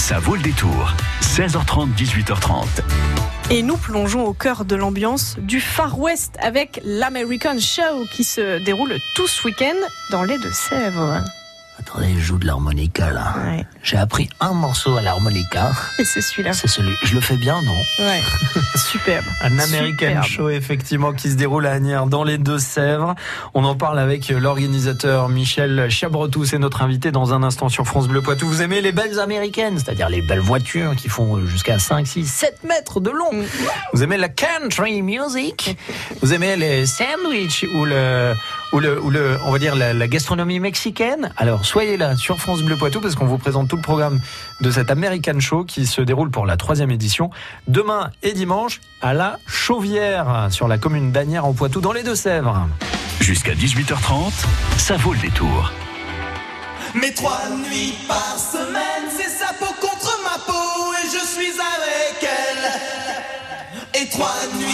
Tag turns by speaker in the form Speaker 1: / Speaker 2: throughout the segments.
Speaker 1: Ça vaut le détour. 16h30, 18h30.
Speaker 2: Et nous plongeons au cœur de l'ambiance du Far West avec l'American Show qui se déroule tout ce week-end dans les Deux-Sèvres.
Speaker 3: Attendez, je joue de l'harmonica là.
Speaker 2: Ouais.
Speaker 3: J'ai appris un morceau à l'harmonica.
Speaker 2: Et c'est celui-là.
Speaker 3: C'est celui. Je le fais bien, non?
Speaker 2: Ouais. Superbe.
Speaker 4: Un American
Speaker 2: Superbe.
Speaker 4: Show effectivement qui se déroule à Agnières dans les Deux-Sèvres. On en parle avec l'organisateur Michel Chabretou, c'est notre invité dans un instant sur France Bleu Poitou. Vous aimez les belles américaines, c'est-à-dire les belles voitures qui font jusqu'à 5, 6, 7 mètres de long.
Speaker 2: Mm.
Speaker 4: Vous aimez la country music? Vous aimez les sandwichs ou le ou le, ou le on va dire la, la gastronomie mexicaine Alors soyez là sur France Bleu Poitou parce qu'on vous présente tout le programme de cet American Show qui se déroule pour la troisième édition demain et dimanche à la Chauvière sur la commune d'Agnières en Poitou dans les Deux-Sèvres.
Speaker 1: Jusqu'à 18h30, ça vaut le détour.
Speaker 5: Mais trois nuits par semaine, c'est sa peau contre ma peau et je suis avec elle. Et trois nuits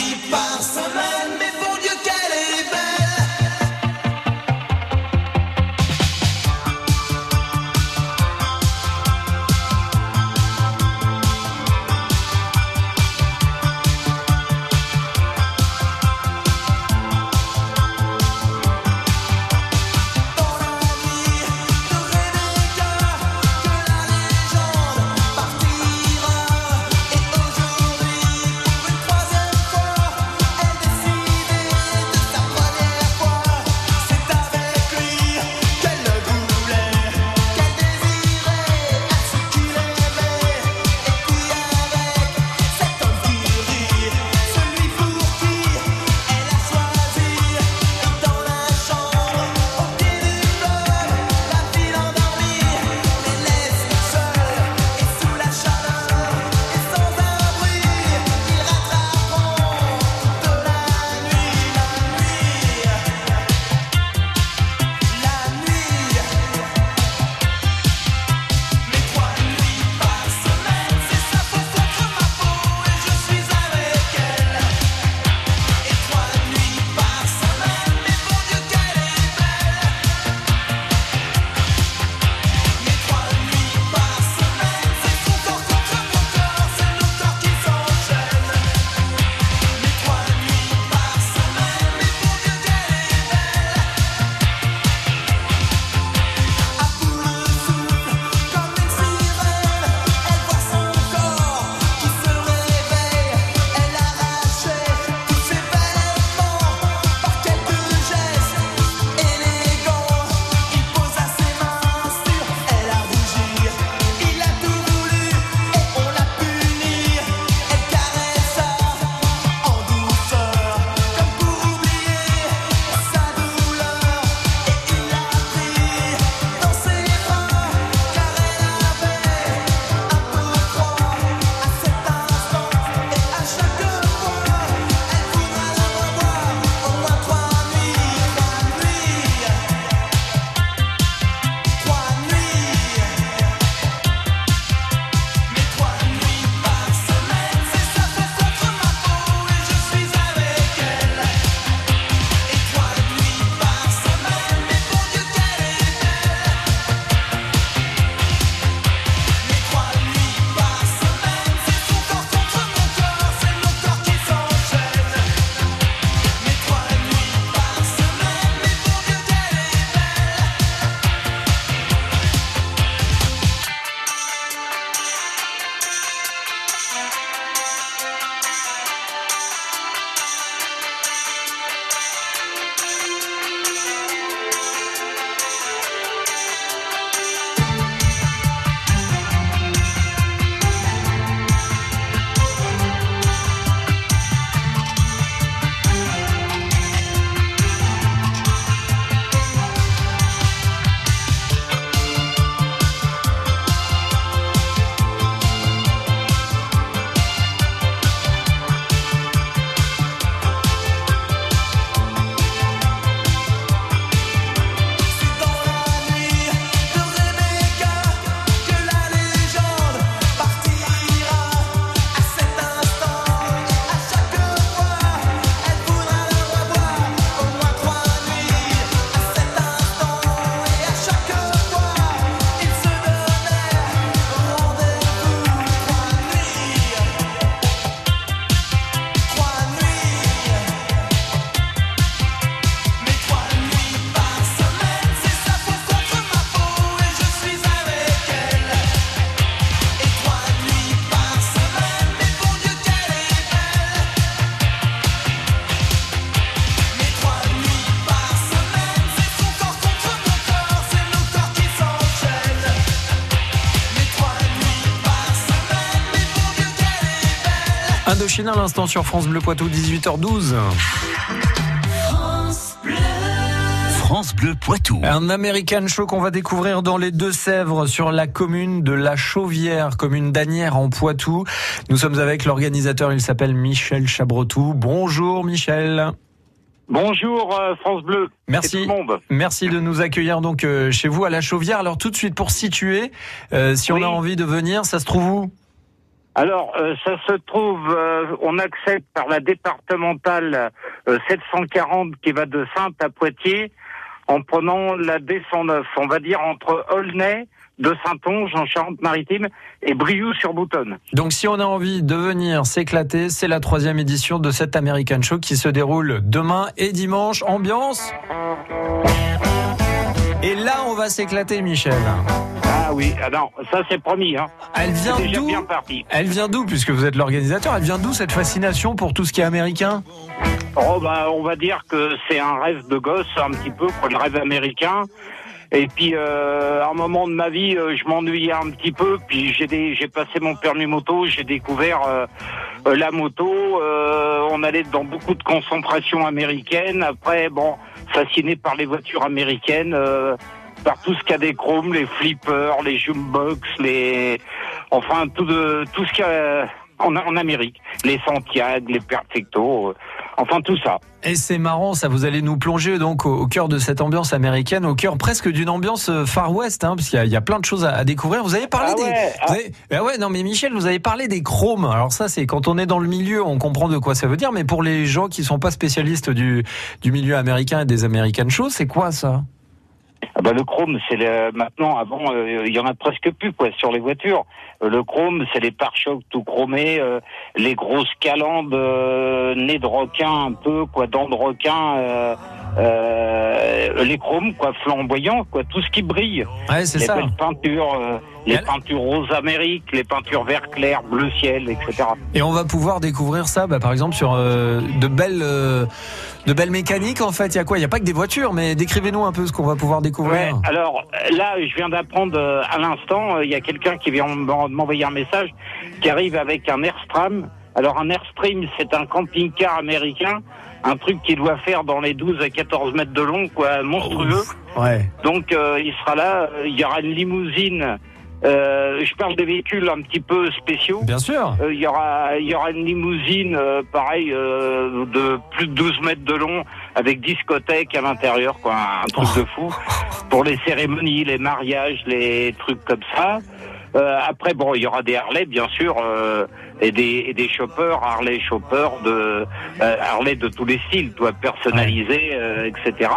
Speaker 4: Indochine à l'instant sur France Bleu Poitou, 18h12.
Speaker 1: France Bleu Poitou.
Speaker 4: Un American Show qu'on va découvrir dans les Deux-Sèvres sur la commune de La Chauvière, commune d'Anières en Poitou. Nous sommes avec l'organisateur, il s'appelle Michel Chabretou. Bonjour Michel.
Speaker 6: Bonjour euh, France Bleu.
Speaker 4: Merci.
Speaker 6: Et tout le monde.
Speaker 4: Merci de nous accueillir donc euh, chez vous à La Chauvière. Alors tout de suite pour situer, euh, si on a envie de venir, ça se trouve où?
Speaker 6: Alors, euh, ça se trouve, euh, on accède par la départementale euh, 740 qui va de Sainte à Poitiers en prenant la D109, on va dire entre Aulnay, de Saint-Onge en Charente-Maritime et Briouze-sur-Boutonne.
Speaker 4: Donc si on a envie de venir s'éclater, c'est la troisième édition de cet American Show qui se déroule demain et dimanche. Ambiance Et là, on va s'éclater, Michel.
Speaker 6: Ah oui, ah non, ça c'est promis, hein.
Speaker 4: Elle vient d'où. Elle vient d'où, puisque vous êtes l'organisateur Elle vient d'où cette fascination pour tout ce qui est américain?
Speaker 6: Oh bah, on va dire que c'est un rêve de gosse, un petit peu, quoi, le rêve américain. Et puis, euh, à un moment de ma vie, euh, je m'ennuyais un petit peu. Puis j'ai passé mon permis moto, j'ai découvert euh, la moto. on allait dans beaucoup de concentrations américaines. Après, bon, fasciné par les voitures américaines, par tout ce qu'il y a des chromes, les flippers, les jukebox, les, enfin tout de, tout ce qu'il y a en, en Amérique, les Santiago, les Perfecto, euh, enfin tout ça.
Speaker 4: Et c'est marrant, ça vous allez nous plonger donc au, au cœur de cette ambiance américaine, au cœur presque d'une ambiance euh, Far West, hein, parce qu'il y, a- il y a plein de choses à, à découvrir. Vous avez parlé
Speaker 6: Ah
Speaker 4: des,
Speaker 6: ouais, ah.
Speaker 4: avez- ah ouais, non mais Michel, vous avez parlé des chromes. Alors ça, c'est quand on est dans le milieu, on comprend de quoi ça veut dire, mais pour les gens qui sont pas spécialistes du, du milieu américain et des American shows, c'est quoi ça?
Speaker 6: Ah bah, le chrome, c'est le, maintenant, avant, euh, il y en a presque plus quoi sur les voitures. Euh, le chrome, c'est les pare-chocs tout chromés, euh, les grosses calandres, euh, nez de requin un peu, quoi, dents de requin, euh, les chromes, quoi, flamboyants, quoi, tout ce qui brille.
Speaker 4: Ouais, c'est
Speaker 6: les
Speaker 4: ça.
Speaker 6: belles peintures, euh, les peintures rose Amérique, les peintures vert clair, bleu ciel, etc.
Speaker 4: Et on va pouvoir découvrir ça, bah, par exemple, sur euh, de belles, de belles mécaniques. En fait, il y a quoi? Il y a pas que des voitures, mais décrivez-nous un peu ce qu'on va pouvoir
Speaker 6: Ouais,
Speaker 4: découvrir.
Speaker 6: alors euh, là, je viens d'apprendre à l'instant, il y a quelqu'un qui vient m'en- m'envoyer un message, qui arrive avec un Airstream. Alors un Airstream, c'est un camping-car américain, un truc qui doit faire dans les 12 à 14 mètres de long, quoi, monstrueux.
Speaker 4: Ouais.
Speaker 6: Donc euh, il sera là, euh, il y aura une limousine. Euh, je parle des véhicules un petit peu spéciaux.
Speaker 4: Bien sûr.
Speaker 6: Euh, Il y aura, il y aura une limousine, euh, pareil, euh, de plus de 12 mètres de long, avec discothèque à l'intérieur, quoi, un truc de fou. Pour les cérémonies, les mariages, les trucs comme ça. Euh, après, bon, il y aura des Harley, bien sûr, euh, et des et des choppers, Harley choppers de euh, Harley de tous les styles, toi, personnalisés, euh, etc.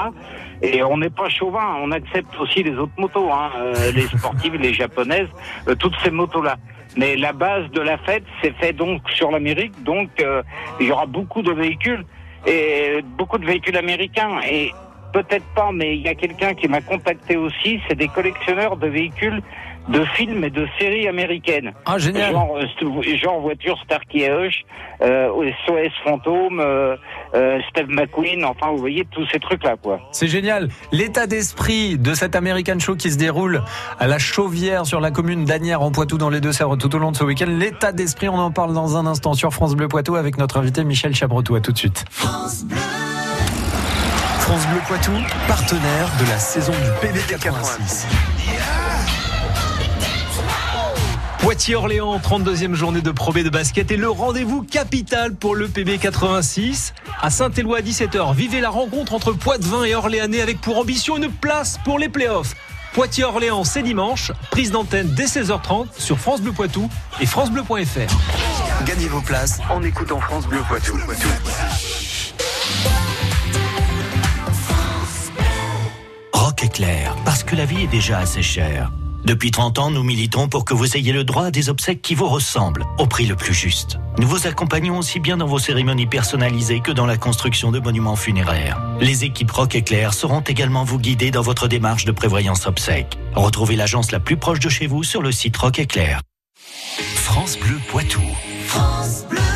Speaker 6: Et on n'est pas chauvin, on accepte aussi les autres motos, hein, euh, les sportives, les japonaises, euh, toutes ces motos-là. Mais la base de la fête, c'est fait donc sur l'Amérique, donc euh, il y aura beaucoup de véhicules et beaucoup de véhicules américains et peut-être pas, mais il y a quelqu'un qui m'a contacté aussi, c'est des collectionneurs de véhicules de films et de séries américaines.
Speaker 4: Ah, génial.
Speaker 6: Genre, euh, genre voiture Starkey Hush, euh, SOS Fantôme, euh, euh, Steve McQueen, enfin vous voyez tous ces trucs-là quoi.
Speaker 4: C'est génial. L'état d'esprit de cet American Show qui se déroule à la Chauvière sur la commune d'Anières en Poitou dans les Deux-Sèvres tout au long de ce week-end. L'état d'esprit, on en parle dans un instant sur France Bleu Poitou avec notre invité Michel Chabretou. À tout de suite. France Bleu Poitou, partenaire de la saison du PB 86.
Speaker 7: Poitiers-Orléans, 32e journée de Pro B de basket et le rendez-vous capital pour le PB 86 à Saint-Éloi à 17h. Vivez la rencontre entre Poitvin et Orléanais avec pour ambition une place pour les playoffs. Poitiers-Orléans, c'est dimanche. Prise d'antenne dès 16h30 sur France Bleu Poitou et francebleu.fr.
Speaker 1: Gagnez vos places en écoutant France Bleu Poitou.
Speaker 3: Rock éclair, parce que la vie est déjà assez chère. Depuis 30 ans, nous militons pour que vous ayez le droit à des obsèques qui vous ressemblent, au prix le plus juste. Nous vous accompagnons aussi bien dans vos cérémonies personnalisées que dans la construction de monuments funéraires. Les équipes Rock Éclair seront également vous guider dans votre démarche de prévoyance obsèques. Retrouvez l'agence la plus proche de chez vous sur le site Rock Éclair.
Speaker 1: France Bleu Poitou.
Speaker 8: Et toi,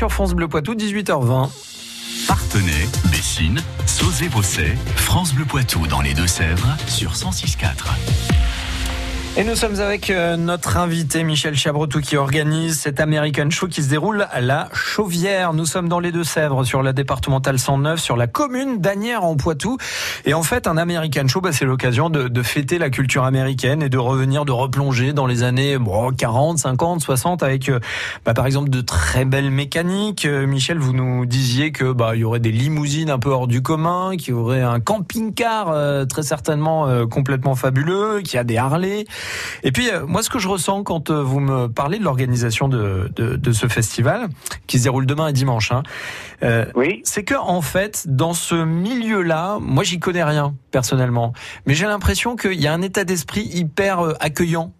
Speaker 4: sur France Bleu Poitou, 18h20.
Speaker 1: Partenay, Bessines, Sauzé-Bosset, France Bleu Poitou dans les Deux-Sèvres sur 106.4.
Speaker 4: Et nous sommes avec euh, notre invité Michel Chabretou qui organise cet American Show qui se déroule à la Chauvière. Nous sommes dans les Deux-Sèvres sur la départementale 109 sur la commune d'Anières en Poitou. Et en fait, un American Show, bah, c'est l'occasion de, de fêter la culture américaine et de revenir, de replonger dans les années bon, 40, 50, 60 avec euh, bah, par exemple de très belles mécaniques. Euh, Michel, vous nous disiez que bah, il y aurait des limousines un peu hors du commun, qu'il y aurait un camping-car euh, très certainement euh, complètement fabuleux, qu'il y a des Harley. Et puis, euh, moi, ce que je ressens quand euh, vous me parlez de l'organisation de, de, de ce festival, qui se déroule demain et dimanche, hein, euh,
Speaker 6: Oui.
Speaker 4: c'est que en fait, dans ce milieu-là, moi, j'y connais rien personnellement, mais j'ai l'impression qu'il y a un état d'esprit hyper euh, accueillant.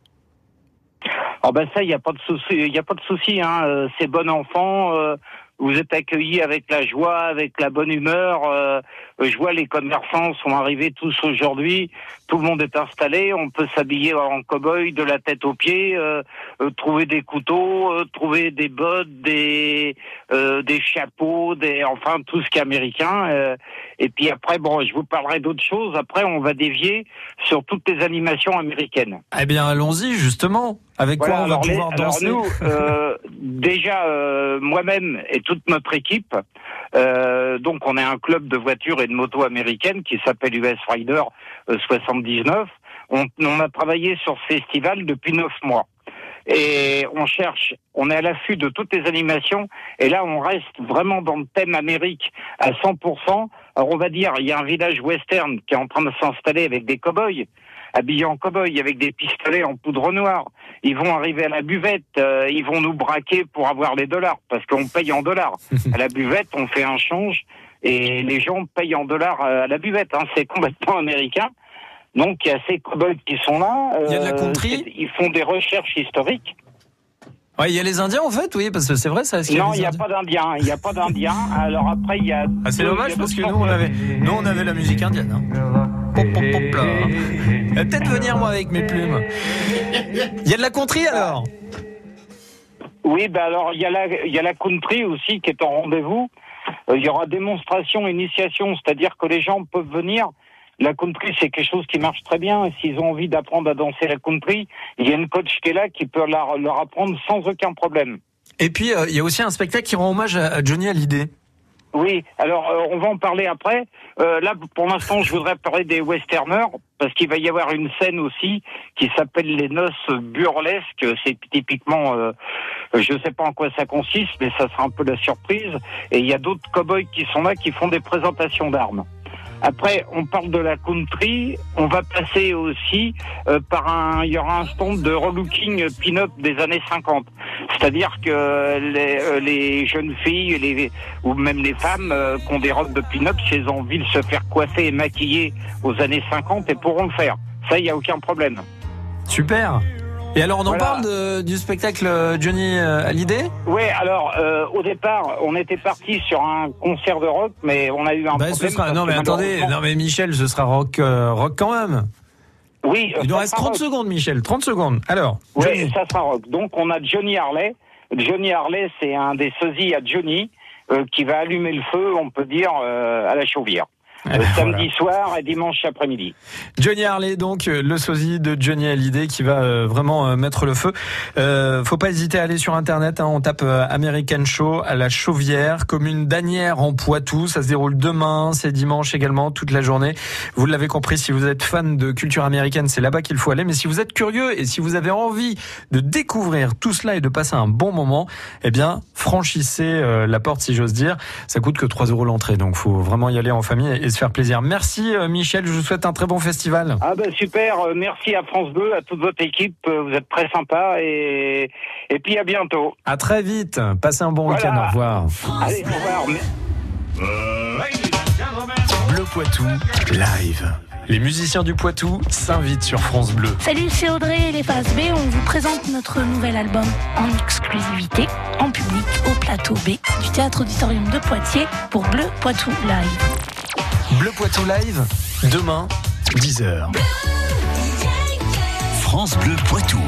Speaker 6: Ah ben ça, il n'y a pas de souci, il a pas de souci. Hein. C'est bon enfant. euh, vous êtes accueillis avec la joie, avec la bonne humeur. euh, je vois les commerçants sont arrivés tous aujourd'hui. Tout le monde est installé. On peut s'habiller en cow-boy de la tête aux pieds, euh, euh, trouver des couteaux, euh, trouver des bottes, des euh, des chapeaux, des enfin tout ce qui est américain. euh, et puis après, bon, je vous parlerai d'autres choses. Après, on va dévier sur toutes les animations américaines.
Speaker 4: Eh bien, allons-y justement. Avec quoi
Speaker 6: Voilà,
Speaker 4: on va
Speaker 6: alors, les-
Speaker 4: pouvoir
Speaker 6: alors
Speaker 4: danser
Speaker 6: nous, euh, déjà euh, moi-même et toute notre équipe, euh, donc on est un club de voitures et de motos américaines qui s'appelle US Rider euh, 79. On, on a travaillé sur ce festival depuis neuf mois. Et on cherche, on est à l'affût de toutes les animations, et là on reste vraiment dans le thème Amérique à 100%. Alors on va dire, il y a un village western qui est en train de s'installer avec des cow-boys, habillés en cow-boy, avec des pistolets en poudre noire. Ils vont arriver à la buvette, euh, ils vont nous braquer pour avoir les dollars, parce qu'on paye en dollars. à la buvette, on fait un change, et les gens payent en dollars euh, à la buvette. Hein. C'est complètement américain. Donc il y a ces cow-boys qui sont là.
Speaker 4: Il y a de la
Speaker 6: euh,
Speaker 4: country
Speaker 6: Ils font des recherches historiques.
Speaker 4: Ouais, il y a les Indiens en fait, oui, parce que c'est vrai ça.
Speaker 6: Non, il n'y a pas d'Indiens. Il n'y a pas d'Indiens. Alors après, il y a.
Speaker 4: Ah, c'est dommage parce que nous on avait, nous on avait la musique indienne. Hein. Peut-être venir moi avec mes plumes. Il y a de la country alors?
Speaker 6: Oui, ben alors il y a la y a la country aussi qui est en rendez-vous. Euh, Il y aura démonstration, initiation, c'est-à-dire que les gens peuvent venir. La country, c'est quelque chose qui marche très bien. S'ils ont envie d'apprendre à danser la country, il y a une coach qui est là qui peut leur, apprendre sans aucun problème.
Speaker 4: Et puis euh, il y a aussi un spectacle qui rend hommage à Johnny Hallyday.
Speaker 6: Oui, alors euh, on va en parler après. Euh, là, pour l'instant, je voudrais parler des westerners parce qu'il va y avoir une scène aussi qui s'appelle les noces burlesques. C'est typiquement, euh, je ne sais pas en quoi ça consiste, mais ça sera un peu la surprise. Et il y a d'autres cow-boys qui sont là qui font des présentations d'armes. Après, on parle de la country. On va passer aussi euh, par un, il y aura un stand de relooking pin-up des années 50. C'est-à-dire que les, euh, les jeunes filles, les, ou même les femmes euh, qui ont des robes de pin-up, si elles ont envie de se faire coiffer et maquiller aux années 50, elles pourront le faire. Ça, il n'y a aucun problème.
Speaker 4: Super. Et alors on en
Speaker 6: Voilà.
Speaker 4: parle de- du spectacle euh, Johnny euh, Hallyday?
Speaker 6: Oui, alors euh, au départ, on était parti sur un concert de rock, mais on a eu un
Speaker 4: Bah, ce
Speaker 6: problème.
Speaker 4: sera- Non mais attendez, non mais Michel, ce sera rock, euh, rock quand même.
Speaker 6: Oui,
Speaker 4: Il nous reste
Speaker 6: sera
Speaker 4: 30
Speaker 6: rock.
Speaker 4: secondes Michel, 30 secondes. Alors,
Speaker 6: Oui,
Speaker 4: Johnny.
Speaker 6: ça sera rock. Donc on a Johnny Harley. Johnny Harley, c'est un des sosies à Johnny euh, qui va allumer le feu, on peut dire, euh, à la chauvière. Euh, samedi soir et dimanche après-midi.
Speaker 4: Johnny Harley, donc euh, le sosie de Johnny Hallyday qui va euh, vraiment mettre le feu. Euh, faut pas hésiter à aller sur internet. hein, on tape American Show à la Chauvière, commune d'Anières en Poitou. Ça se déroule demain, c'est dimanche également, toute la journée. Vous l'avez compris, si vous êtes fan de culture américaine, c'est là-bas qu'il faut aller. Mais si vous êtes curieux et si vous avez envie de découvrir tout cela et de passer un bon moment, eh bien franchissez la porte si j'ose dire. Ça coûte que 3 euros l'entrée, donc faut vraiment y aller en famille et, et se faire plaisir. Merci euh, Michel, je vous souhaite un très bon festival.
Speaker 6: Ah ben super, euh, merci à France Bleu, à toute votre équipe, euh, vous êtes très sympa et, et puis à bientôt.
Speaker 4: À très vite. Passez un bon
Speaker 6: Voilà.
Speaker 4: week-end. Au revoir.
Speaker 6: Allez, au revoir.
Speaker 1: Bleu Poitou, live.
Speaker 4: Les musiciens du Poitou s'invitent sur France Bleu.
Speaker 9: Salut, c'est Audrey et les Phases B. On vous présente notre nouvel album en exclusivité, en public, au plateau B du Théâtre Auditorium de Poitiers pour Bleu Poitou Live.
Speaker 4: Bleu Poitou Live, demain, 10h.
Speaker 1: France Bleu Poitou.